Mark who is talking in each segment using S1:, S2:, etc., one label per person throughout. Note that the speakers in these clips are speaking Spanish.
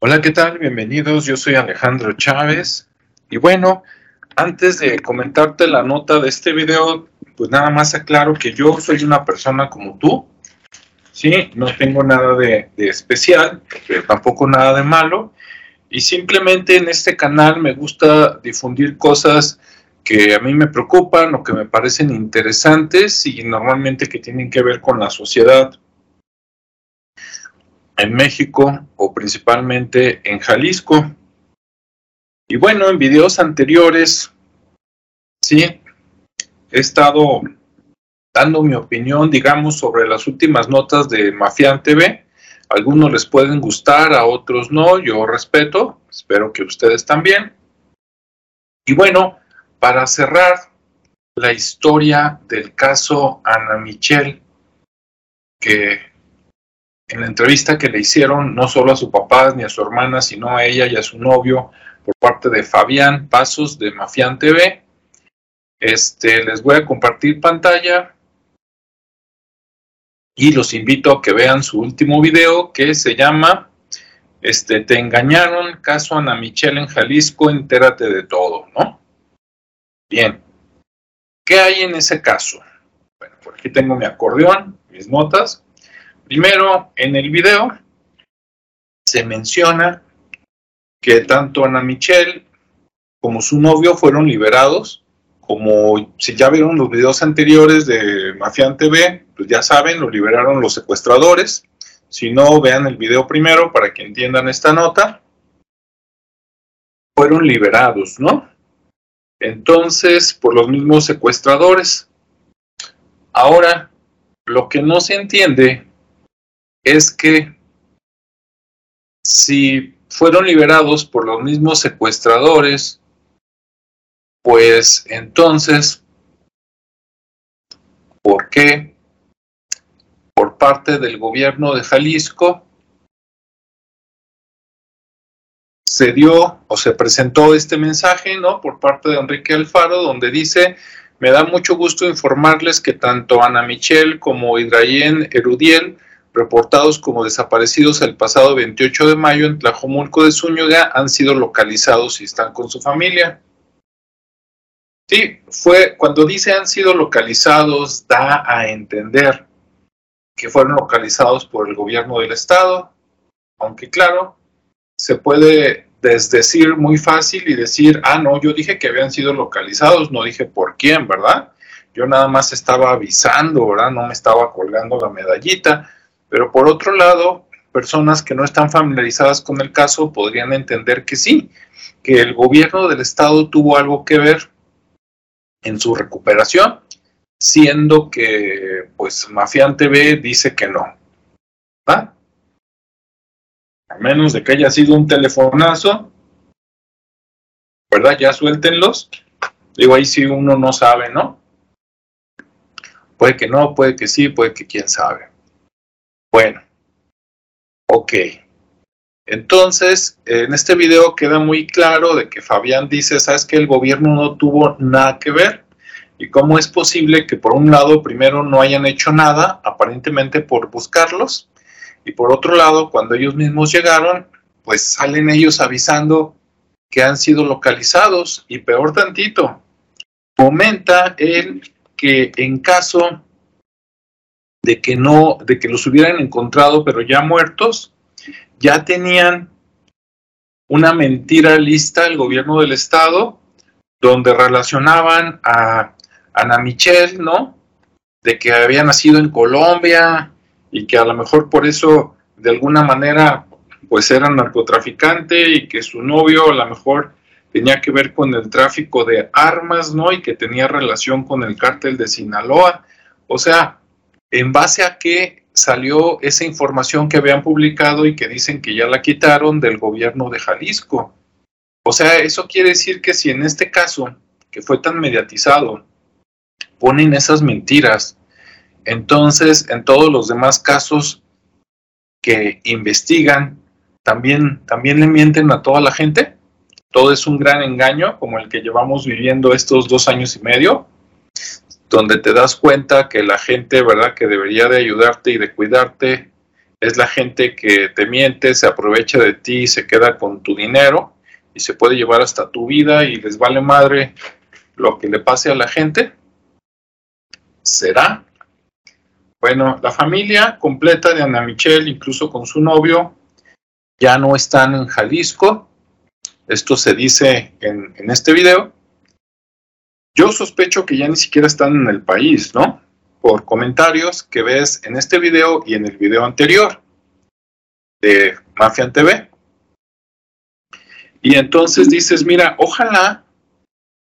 S1: Hola, ¿qué tal? Bienvenidos, yo soy Alejandro Chávez. Y bueno, antes de comentarte la nota de este video, pues nada más aclaro que yo soy una persona como tú, ¿sí? No tengo nada de, especial, pero tampoco nada de malo. Y simplemente en este canal me gusta difundir cosas que a mí me preocupan o que me parecen interesantes y normalmente que tienen que ver con la sociedad en México o principalmente en Jalisco. Y bueno, en videos anteriores, sí, he estado dando mi opinión, digamos, sobre las últimas notas de Mafián TV. algunos les pueden gustar, a otros no, yo respeto, espero que ustedes también. Y bueno, para cerrar la historia del caso Ana Michelle, que en la entrevista que le hicieron no solo a su papá ni a su hermana, sino a ella y a su novio por parte de Fabián Pasos de Mafián TV. Este, les voy a compartir pantalla y los invito a que vean su último video que se llama este, Te engañaron, caso Ana Michelle en Jalisco, entérate de todo, ¿no? Bien, ¿qué hay en ese caso? Bueno, por aquí tengo mi acordeón, mis notas. Primero, en el video se menciona que tanto Ana Michelle como su novio fueron liberados, como si ya vieron los videos anteriores de Mafián TV, pues ya saben, lo liberaron los secuestradores. Si no, vean el video primero para que entiendan esta nota. Fueron liberados, ¿no? Entonces, por los mismos secuestradores. Ahora, lo que no se entiende es que si fueron liberados por los mismos secuestradores, pues entonces, ¿por qué por parte del gobierno de Jalisco se dio o se presentó este mensaje, ¿no? Por parte de Enrique Alfaro, donde dice, me da mucho gusto informarles que tanto Ana Michelle como Hidrayen Erudiel reportados como desaparecidos el pasado 28 de mayo en Tlajomulco de Zúñiga han sido localizados y están con su familia. Sí, fue cuando dice han sido localizados da a entender que fueron localizados por el gobierno del estado, aunque claro, se puede desdecir muy fácil y decir, ah, no, yo dije que habían sido localizados, no dije por quién, ¿verdad? Yo nada más estaba avisando, ¿verdad? No me estaba colgando la medallita, pero por otro lado, personas que no están familiarizadas con el caso podrían entender que sí, que el gobierno del estado tuvo algo que ver en su recuperación, siendo que pues Mafián TV dice que no. A menos de que haya sido un telefonazo, ¿verdad? Ya suéltenlos. Digo, ahí sí uno no sabe, ¿no? Puede que no, puede que sí, puede que quién sabe. Bueno, ok. Entonces, en este video queda muy claro de que Fabián dice, sabes que el gobierno no tuvo nada que ver. Y cómo es posible que por un lado primero no hayan hecho nada, aparentemente por buscarlos, y por otro lado, cuando ellos mismos llegaron, pues salen ellos avisando que han sido localizados. Y peor tantito, comenta él que en caso de que no, de que los hubieran encontrado, pero ya muertos, ya tenían una mentira lista el gobierno del estado, donde relacionaban a Ana Michelle, ¿no? De que había nacido en Colombia y que a lo mejor por eso, de alguna manera, pues era narcotraficante y que su novio a lo mejor tenía que ver con el tráfico de armas, ¿no? Y que tenía relación con el cártel de Sinaloa. O sea, en base a qué salió esa información que habían publicado y que dicen que ya la quitaron del gobierno de Jalisco. O sea, eso quiere decir que si en este caso, que fue tan mediatizado, ponen esas mentiras, entonces en todos los demás casos que investigan, también, también le mienten a toda la gente. Todo es un gran engaño, como el que llevamos viviendo estos dos años y medio donde te das cuenta que la gente, ¿verdad?, que debería de ayudarte y de cuidarte, es la gente que te miente, se aprovecha de ti, se queda con tu dinero y se puede llevar hasta tu vida y les vale madre lo que le pase a la gente. ¿Será? Bueno, la familia completa de Ana Michelle, incluso con su novio, ya no están en Jalisco. Esto se dice en, en este video. Yo sospecho que ya ni siquiera están en el país, ¿no? Por comentarios que ves en este video y en el video anterior de Mafian TV. Y entonces dices, mira, ojalá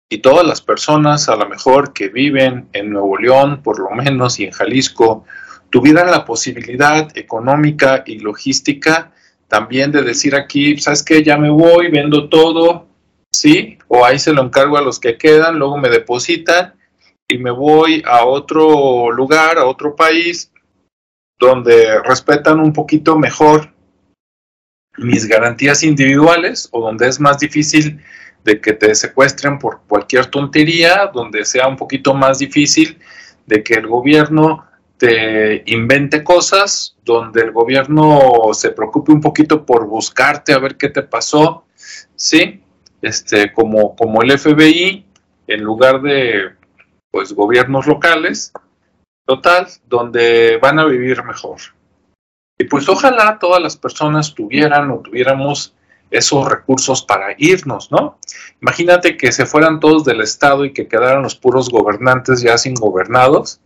S1: y todas las personas a lo mejor que viven en Nuevo León, por lo menos, y en Jalisco, tuvieran la posibilidad económica y logística también de decir aquí, ¿sabes qué? Ya me voy, vendo todo, ¿sí? O ahí se lo encargo a los que quedan, luego me depositan y me voy a otro lugar, a otro país, donde respetan un poquito mejor mis garantías individuales o donde es más difícil de que te secuestren por cualquier tontería, donde sea un poquito más difícil de que el gobierno te invente cosas, donde el gobierno se preocupe un poquito por buscarte a ver qué te pasó, ¿sí? Este, como, como el FBI, en lugar de pues gobiernos locales, total, donde van a vivir mejor. Y pues ojalá todas las personas tuvieran o tuviéramos esos recursos para irnos, ¿no? Imagínate que se fueran todos del Estado y que quedaran los puros gobernantes ya sin gobernados,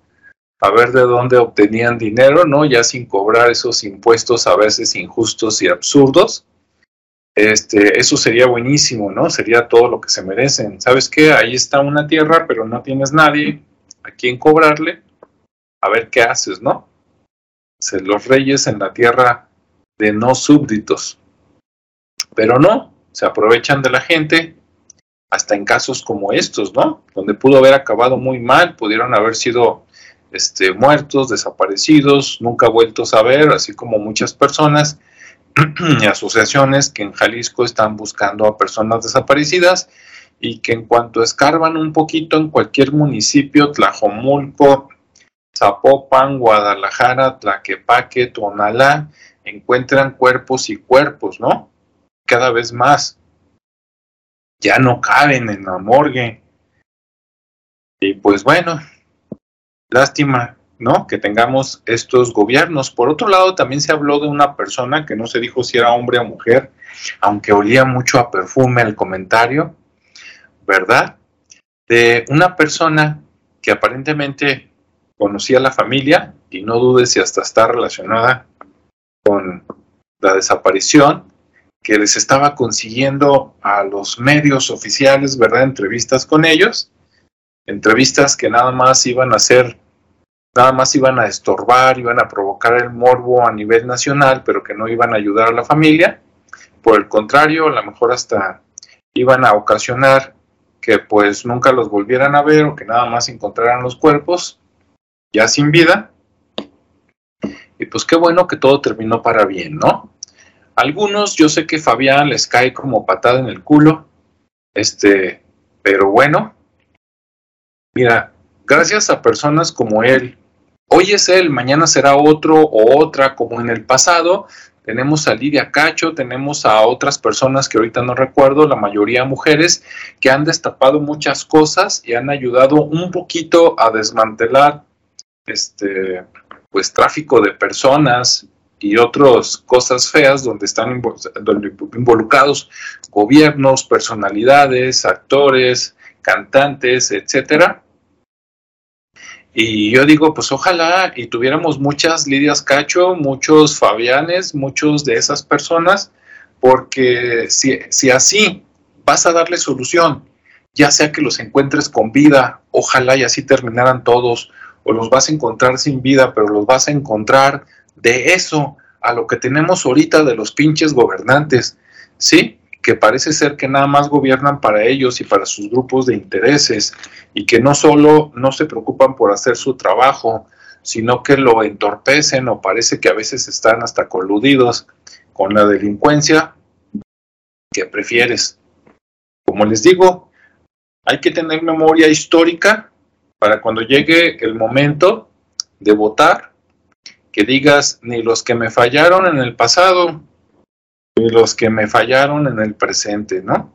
S1: a ver de dónde obtenían dinero, ¿no? Ya sin cobrar esos impuestos a veces injustos y absurdos este, eso sería buenísimo, ¿no? Sería todo lo que se merecen. ¿Sabes qué? Ahí está una tierra, pero no tienes nadie a quien cobrarle. A ver qué haces, ¿no? Se los reyes en la tierra de no súbditos. Pero no, se aprovechan de la gente, hasta en casos como estos, ¿no? Donde pudo haber acabado muy mal, pudieron haber sido este, muertos, desaparecidos, nunca vueltos a ver, así como muchas personas asociaciones que en Jalisco están buscando a personas desaparecidas y que en cuanto escarban un poquito en cualquier municipio, Tlajomulco, Zapopan, Guadalajara, Tlaquepaque, Tonalá, encuentran cuerpos y cuerpos, ¿no? Cada vez más. Ya no caben en la morgue. Y pues bueno, lástima ¿no? Que tengamos estos gobiernos. Por otro lado, también se habló de una persona que no se dijo si era hombre o mujer, aunque olía mucho a perfume el comentario, ¿verdad? De una persona que aparentemente conocía a la familia y no dudes si hasta está relacionada con la desaparición, que les estaba consiguiendo a los medios oficiales, ¿verdad? Entrevistas con ellos, entrevistas que nada más iban a ser nada más iban a estorbar, iban a provocar el morbo a nivel nacional, pero que no iban a ayudar a la familia. Por el contrario, a lo mejor hasta iban a ocasionar que pues nunca los volvieran a ver o que nada más encontraran los cuerpos ya sin vida. Y pues qué bueno que todo terminó para bien, ¿no? Algunos, yo sé que Fabián les cae como patada en el culo, este, pero bueno, mira, gracias a personas como él, Hoy es él, mañana será otro o otra como en el pasado. Tenemos a Lidia Cacho, tenemos a otras personas que ahorita no recuerdo, la mayoría mujeres, que han destapado muchas cosas y han ayudado un poquito a desmantelar este pues tráfico de personas y otras cosas feas donde están involucrados gobiernos, personalidades, actores, cantantes, etcétera y yo digo, pues ojalá y tuviéramos muchas Lidias Cacho, muchos Fabianes, muchos de esas personas, porque si, si así vas a darle solución, ya sea que los encuentres con vida, ojalá y así terminaran todos, o los vas a encontrar sin vida, pero los vas a encontrar de eso a lo que tenemos ahorita de los pinches gobernantes, ¿sí? Que parece ser que nada más gobiernan para ellos y para sus grupos de intereses y que no solo no se preocupan por hacer su trabajo, sino que lo entorpecen o parece que a veces están hasta coludidos con la delincuencia que prefieres. Como les digo, hay que tener memoria histórica para cuando llegue el momento de votar, que digas ni los que me fallaron en el pasado, los que me fallaron en el presente, ¿no?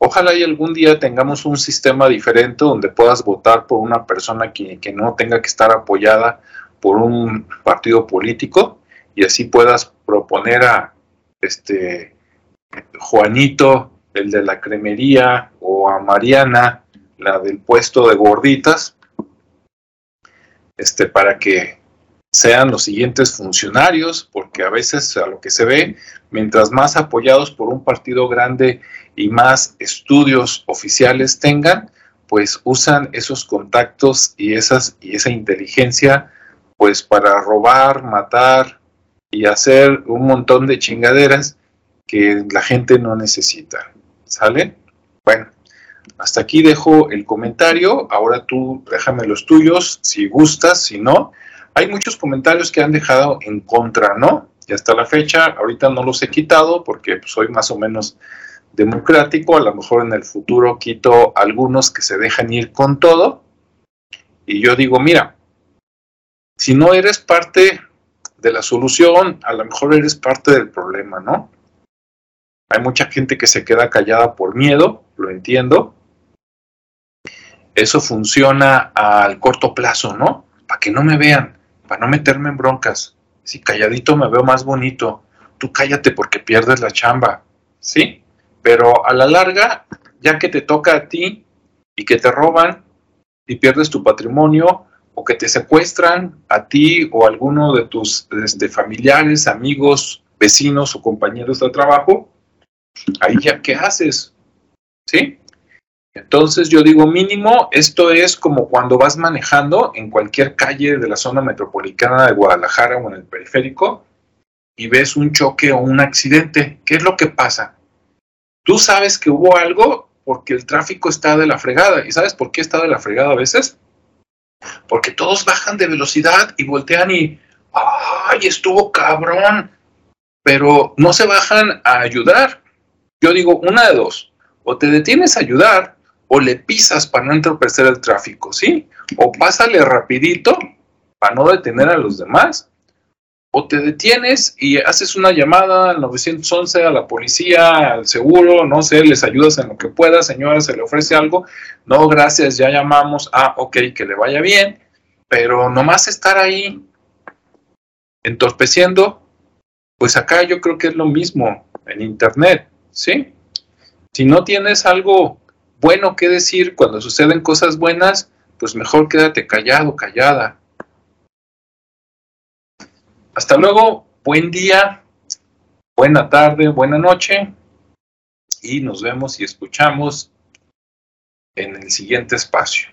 S1: Ojalá y algún día tengamos un sistema diferente donde puedas votar por una persona que, que no tenga que estar apoyada por un partido político y así puedas proponer a este Juanito, el de la cremería, o a Mariana, la del puesto de gorditas, este, para que sean los siguientes funcionarios, porque a veces a lo que se ve, mientras más apoyados por un partido grande y más estudios oficiales tengan, pues usan esos contactos y, esas, y esa inteligencia pues para robar, matar y hacer un montón de chingaderas que la gente no necesita. ¿Sale? Bueno, hasta aquí dejo el comentario. Ahora tú déjame los tuyos, si gustas, si no. Hay muchos comentarios que han dejado en contra, ¿no? Y hasta la fecha, ahorita no los he quitado porque soy más o menos democrático. A lo mejor en el futuro quito algunos que se dejan ir con todo. Y yo digo, mira, si no eres parte de la solución, a lo mejor eres parte del problema, ¿no? Hay mucha gente que se queda callada por miedo, lo entiendo. Eso funciona al corto plazo, ¿no? Para que no me vean, para no meterme en broncas. Si calladito me veo más bonito, tú cállate porque pierdes la chamba, ¿sí? Pero a la larga, ya que te toca a ti y que te roban y pierdes tu patrimonio, o que te secuestran a ti o a alguno de tus este, familiares, amigos, vecinos o compañeros de trabajo, ahí ya qué haces, ¿sí? Entonces yo digo mínimo, esto es como cuando vas manejando en cualquier calle de la zona metropolitana de Guadalajara o en el periférico y ves un choque o un accidente. ¿Qué es lo que pasa? Tú sabes que hubo algo porque el tráfico está de la fregada. ¿Y sabes por qué está de la fregada a veces? Porque todos bajan de velocidad y voltean y, ¡ay, estuvo cabrón! Pero no se bajan a ayudar. Yo digo, una de dos, o te detienes a ayudar o le pisas para no entorpecer el tráfico, ¿sí? O pásale rapidito para no detener a los demás. O te detienes y haces una llamada al 911, a la policía, al seguro, no sé, les ayudas en lo que puedas, señora, se le ofrece algo. No, gracias, ya llamamos. Ah, ok, que le vaya bien. Pero nomás estar ahí entorpeciendo, pues acá yo creo que es lo mismo en Internet. ¿sí? Si no tienes algo bueno que decir cuando suceden cosas buenas, pues mejor quédate callado, callada. Hasta luego, buen día, buena tarde, buena noche y nos vemos y escuchamos en el siguiente espacio.